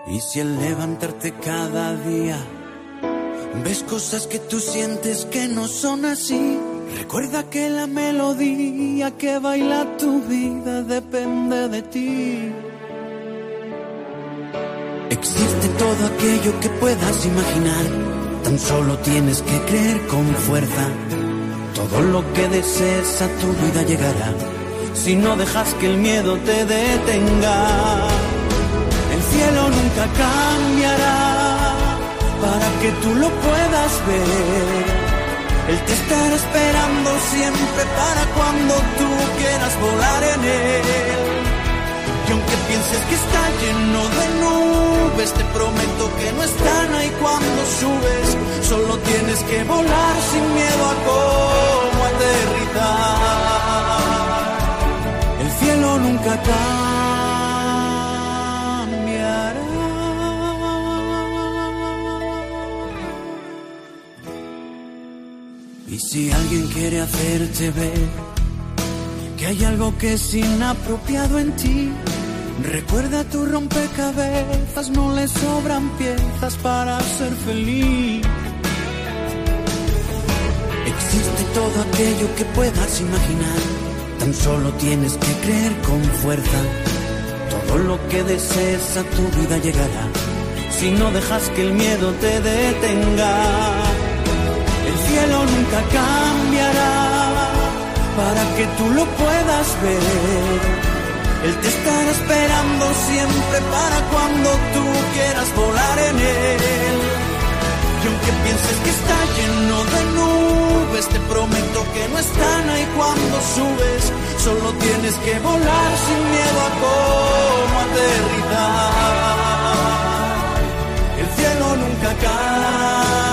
Y si al levantarte cada día ves cosas que tú sientes que no son así, recuerda que la melodía que baila tu vida depende de ti. Existe todo aquello que puedas imaginar, tan solo tienes que creer con fuerza. Todo lo que desees a tu vida llegará, si no dejas que el miedo te detenga. El cielo nunca cambiará para que tú lo puedas ver. Él te estará esperando siempre para cuando tú quieras volar en él. Y aunque pienses que está lleno de nubes, te prometo que no están ahí cuando subes. Solo tienes que volar sin miedo a cómo aterrizar. El cielo nunca cambiará. Y si alguien quiere hacerte ver que hay algo que es inapropiado en ti, recuerda tu rompecabezas, no le sobran piezas para ser feliz. Existe todo aquello que puedas imaginar, tan solo tienes que creer con fuerza. Todo lo que desees a tu vida llegará, si no dejas que el miedo te detenga. El cielo nunca cambiará para que tú lo puedas ver. Él te estará esperando siempre para cuando tú quieras volar en él. Y aunque pienses que está lleno de nubes, te prometo que no están ahí cuando subes. Solo tienes que volar sin miedo a cómo aterrizar. El cielo nunca cambiará.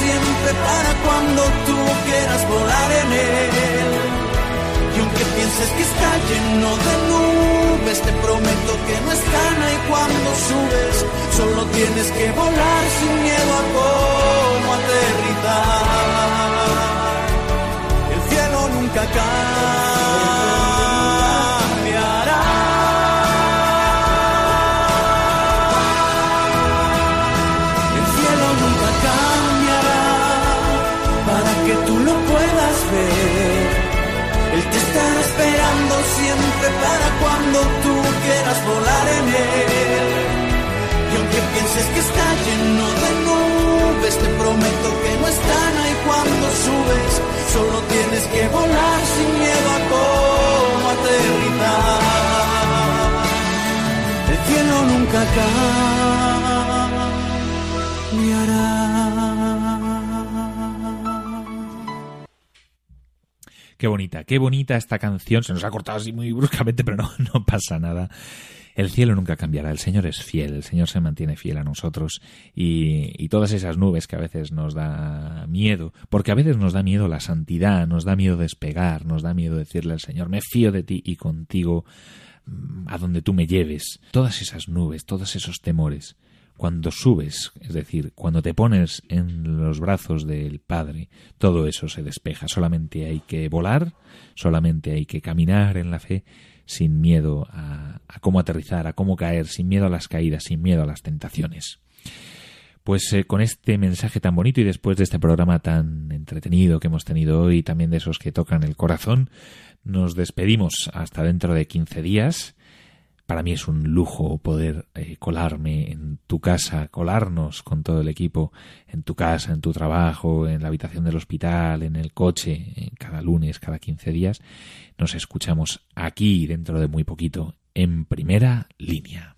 Siempre para cuando tú quieras volar en él. Y aunque pienses que está lleno de nubes, te prometo que no están ahí cuando subes. Solo tienes que volar sin miedo a cómo aterrizar. El cielo nunca cambiará. Pienses que está lleno de nubes, te prometo que no están ahí cuando subes. Solo tienes que volar sin miedo a cómo aterrizar. El cielo nunca cambiará. Qué bonita, qué bonita esta canción. Se nos ha cortado así muy bruscamente, pero no, no pasa nada. El cielo nunca cambiará, el Señor es fiel, el Señor se mantiene fiel a nosotros y, todas esas nubes que a veces nos da miedo, porque a veces nos da miedo la santidad, nos da miedo despegar, nos da miedo decirle al Señor, me fío de ti y contigo mm, a donde tú me lleves. Todas esas nubes, todos esos temores, cuando subes, es decir, cuando te pones en los brazos del Padre, todo eso se despeja. Solamente hay que volar, solamente hay que caminar en la fe sin miedo a, cómo aterrizar, a cómo caer, sin miedo a las caídas, sin miedo a las tentaciones. Pues eh, con este mensaje tan bonito y después de este programa tan entretenido que hemos tenido hoy, también de esos que tocan el corazón, nos despedimos hasta dentro de 15 días. Para mí es un lujo poder eh, colarme en tu casa, colarnos con todo el equipo en tu casa, en tu trabajo, en la habitación del hospital, en el coche, cada lunes, cada 15 días. Nos escuchamos aquí dentro de muy poquito, en primera línea.